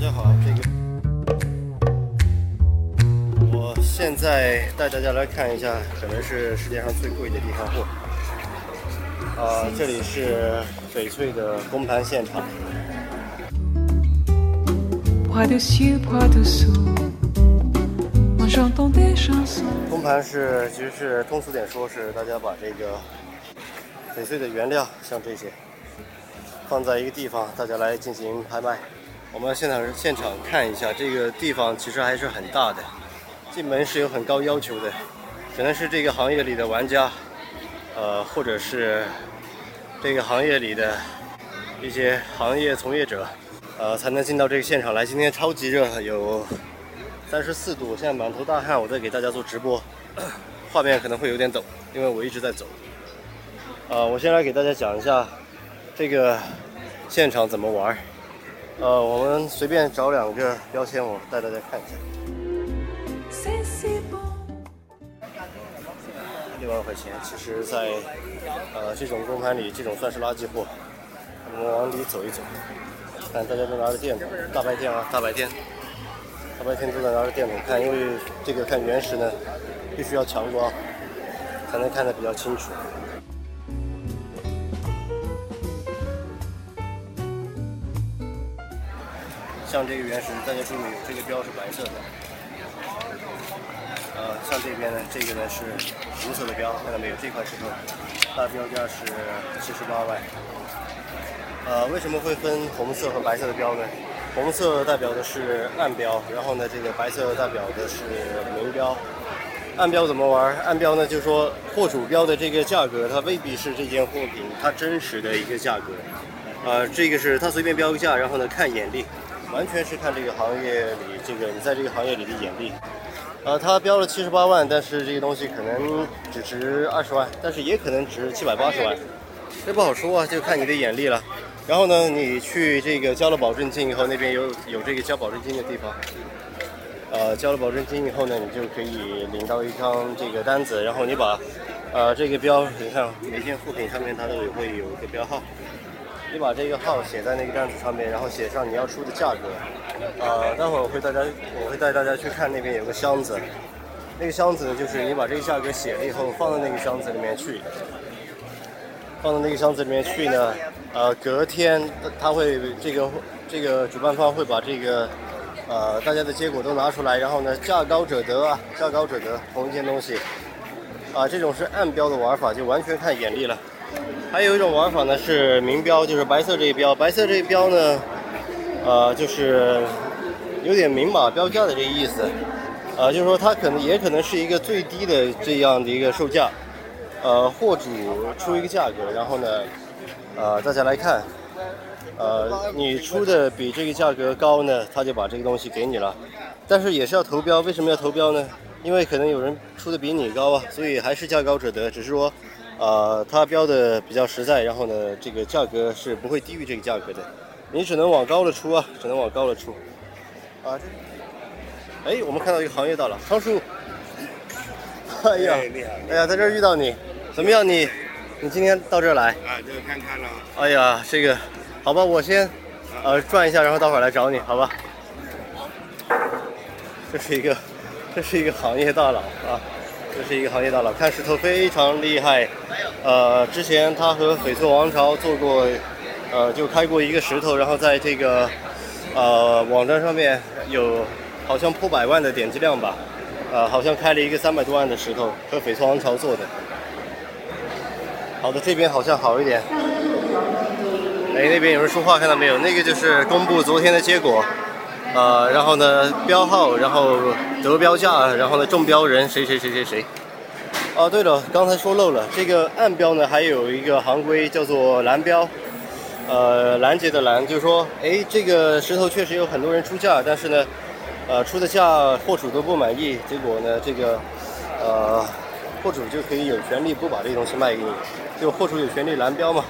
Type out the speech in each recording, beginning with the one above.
家好，这个我现在带大家来看一下，可能是世界上最贵的地摊货。啊，这里是翡翠的公盘现场。公盘是，其实是通俗点说，是大家把这个翡翠的原料，像这些，放在一个地方，大家来进行拍卖。我们现场现场看一下，这个地方其实还是很大的，进门是有很高要求的，可能是这个行业里的玩家，呃，或者是这个行业里的一些行业从业者，呃，才能进到这个现场来。今天超级热，有三十四度，现在满头大汗，我在给大家做直播，画面可能会有点抖，因为我一直在走。呃，我先来给大家讲一下这个现场怎么玩。呃，我们随便找两个标签，我带大家看一下。六万块钱，其实在呃这种公盘里，这种算是垃圾货。我们往里走一走，看大家都拿着电筒，大白天啊，大白天，大白天都在拿着电筒看，因为这个看原石呢，必须要强光，才能看得比较清楚。像这个原石，大家注意，这个标是白色的。呃，像这边呢，这个呢是红色的标，看到没有？这块石头大标价是七十八万。呃，为什么会分红色和白色的标呢？红色代表的是暗标，然后呢，这个白色代表的是明标。暗标怎么玩？暗标呢，就是说货主标的这个价格，它未必是这件货品它真实的一个价格。呃，这个是他随便标个价，然后呢看眼力，完全是看这个行业里这个你在这个行业里的眼力。呃，它标了七十八万，但是这个东西可能只值二十万，但是也可能值七百八十万，这不好说啊，就看你的眼力了。然后呢，你去这个交了保证金以后，那边有有这个交保证金的地方。呃，交了保证金以后呢，你就可以领到一张这个单子，然后你把呃这个标，你看每件货品上面它都有会有一个标号，你把这个号写在那个单子上面，然后写上你要出的价格。呃，待会儿我会大家我会带大家去看那边有个箱子，那个箱子呢就是你把这个价格写了以后放到那个箱子里面去，放到那个箱子里面去呢，呃，隔天他会这个这个主办方会把这个呃大家的结果都拿出来，然后呢价高者得啊，价高者得，同一件东西，啊、这种是暗标的玩法，就完全看眼力了。还有一种玩法呢是明标，就是白色这一标，白色这一标呢，呃，就是有点明码标价的这个意思，呃，就是说它可能也可能是一个最低的这样的一个售价，呃，货主出一个价格，然后呢，呃，大家来看，呃，你出的比这个价格高呢，他就把这个东西给你了，但是也是要投标，为什么要投标呢？因为可能有人出的比你高啊，所以还是价高者得，只是说。呃，它标的比较实在，然后呢，这个价格是不会低于这个价格的，你只能往高了出啊，只能往高了出。啊，这，哎，我们看到一个行业大佬，昌叔。哎呀，哎呀，在这儿遇到你，怎么样你？你今天到这儿来？啊，这个看看了，哎呀，这个，好吧，我先呃转一下，然后待会儿来找你，好吧？这是一个，这是一个行业大佬啊，这是一个行业大佬，看石头非常厉害。呃，之前他和翡翠王朝做过，呃，就开过一个石头，然后在这个呃网站上面有好像破百万的点击量吧，呃，好像开了一个三百多万的石头，和翡翠王朝做的。好的，这边好像好一点。哎，那边有人说话，看到没有？那个就是公布昨天的结果，呃，然后呢标号，然后得标价，然后呢中标人谁谁谁谁谁。哦，对了，刚才说漏了，这个暗标呢还有一个行规叫做蓝标，呃，拦截的拦，就是说，哎，这个石头确实有很多人出价，但是呢，呃，出的价货主都不满意，结果呢，这个，呃，货主就可以有权利不把这东西卖给你，就货主有权利蓝标嘛。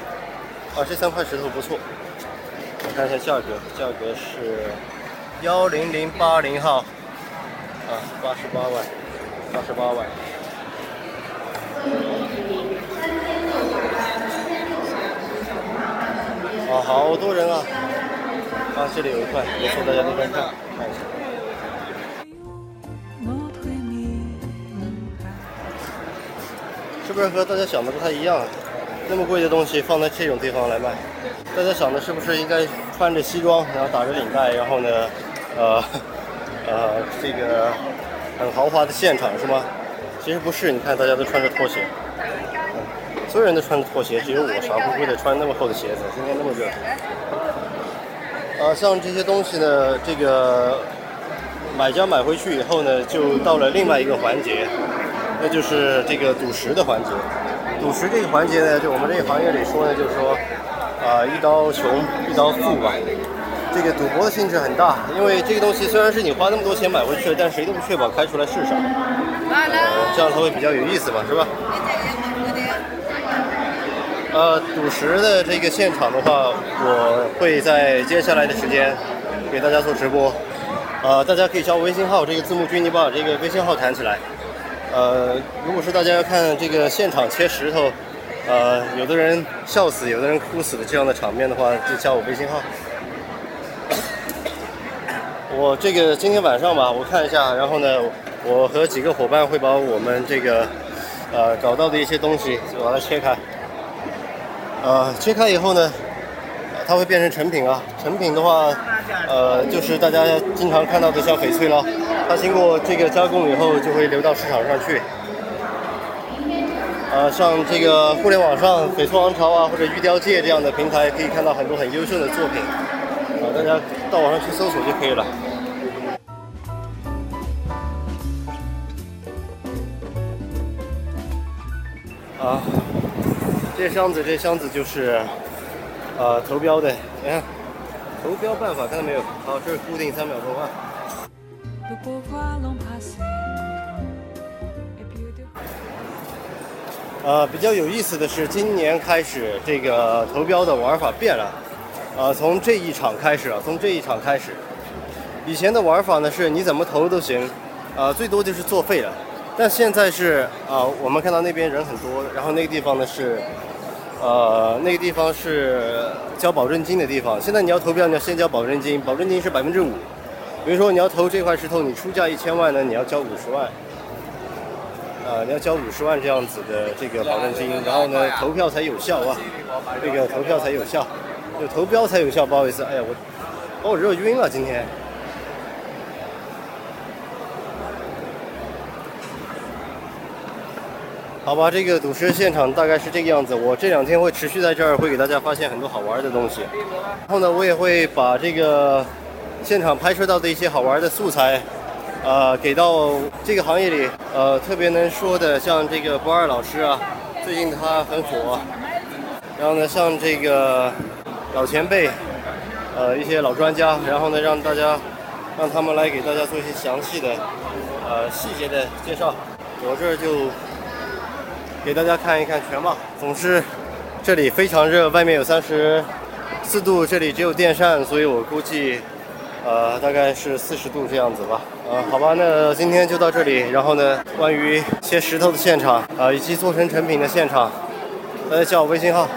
啊，这三块石头不错，我看一下价格，价格是幺零零八零号，啊，八十八万，八十八万。啊，好多人啊！啊，这里有一块，没错，大家都在看，看一下。是不是和大家想的不太一样？那么贵的东西放在这种地方来卖，大家想的是不是应该穿着西装，然后打着领带，然后呢，呃，呃，这个很豪华的现场是吗？其实不是，你看大家都穿着拖鞋，所有人都穿着拖鞋，只有我傻乎乎的穿那么厚的鞋子。今天那么热，呃，像这些东西呢，这个买家买回去以后呢，就到了另外一个环节，那就是这个赌石的环节。赌石这个环节呢，就我们这个行业里说呢，就是说，啊、一刀穷，一刀富吧。这个赌博的性质很大，因为这个东西虽然是你花那么多钱买回去的，但谁都不确保开出来是啥，呃这样才会比较有意思嘛，是吧？呃，赌石的这个现场的话，我会在接下来的时间给大家做直播。呃，大家可以加我微信号，这个字幕君，你把这个微信号弹起来。呃，如果是大家要看这个现场切石头，呃，有的人笑死，有的人哭死的这样的场面的话，就加我微信号。我这个今天晚上吧，我看一下，然后呢，我和几个伙伴会把我们这个呃找到的一些东西就把它切开。呃，切开以后呢，它会变成成品啊。成品的话，呃，就是大家经常看到的像翡翠咯，它经过这个加工以后就会流到市场上去。呃，像这个互联网上翡翠王朝啊，或者玉雕界这样的平台，可以看到很多很优秀的作品。啊，大家到网上去搜索就可以了。啊，这箱子，这箱子就是，呃，投标的。你看，投标办法看到没有？好，这是固定三秒钟啊。呃，比较有意思的是，今年开始这个投标的玩法变了。呃，从这一场开始啊，从这一场开始，以前的玩法呢是你怎么投都行，呃，最多就是作废了。但现在是啊、我们看到那边人很多，然后那个地方呢是，呃，那个地方是交保证金的地方。现在你要投标，你要先交保证金，保证金是百分之五。比如说你要投这块石头，你出价一千万呢，你要交五十万。啊，你要交五十万这样子的这个保证金，然后呢，投票才有效啊，这个投票才有效，就投标才有效。不好意思，哎呀，我把我热晕了今天。好吧，这个赌石现场大概是这个样子。我这两天会持续在这儿，会给大家发现很多好玩的东西。然后呢，我也会把这个现场拍摄到的一些好玩的素材，呃，给到这个行业里呃特别能说的，像这个博二老师啊，最近他很火。然后呢，像这个老前辈，呃，一些老专家，然后呢，让大家让他们来给大家做一些详细的呃细节的介绍。我这儿就给大家看一看全貌。总之，这里非常热，外面有三十四度，这里只有电扇，所以我估计。呃，大概是四十度这样子吧。呃，好吧，那今天就到这里。然后呢，关于切石头的现场，啊、以及做成成品的现场，大家加我微信号。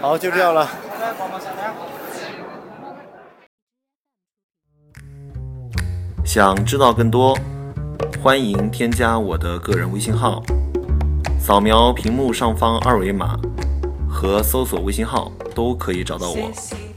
好，就这样了。想知道更多，欢迎添加我的个人微信号，扫描屏幕上方二维码和搜索微信号都可以找到我。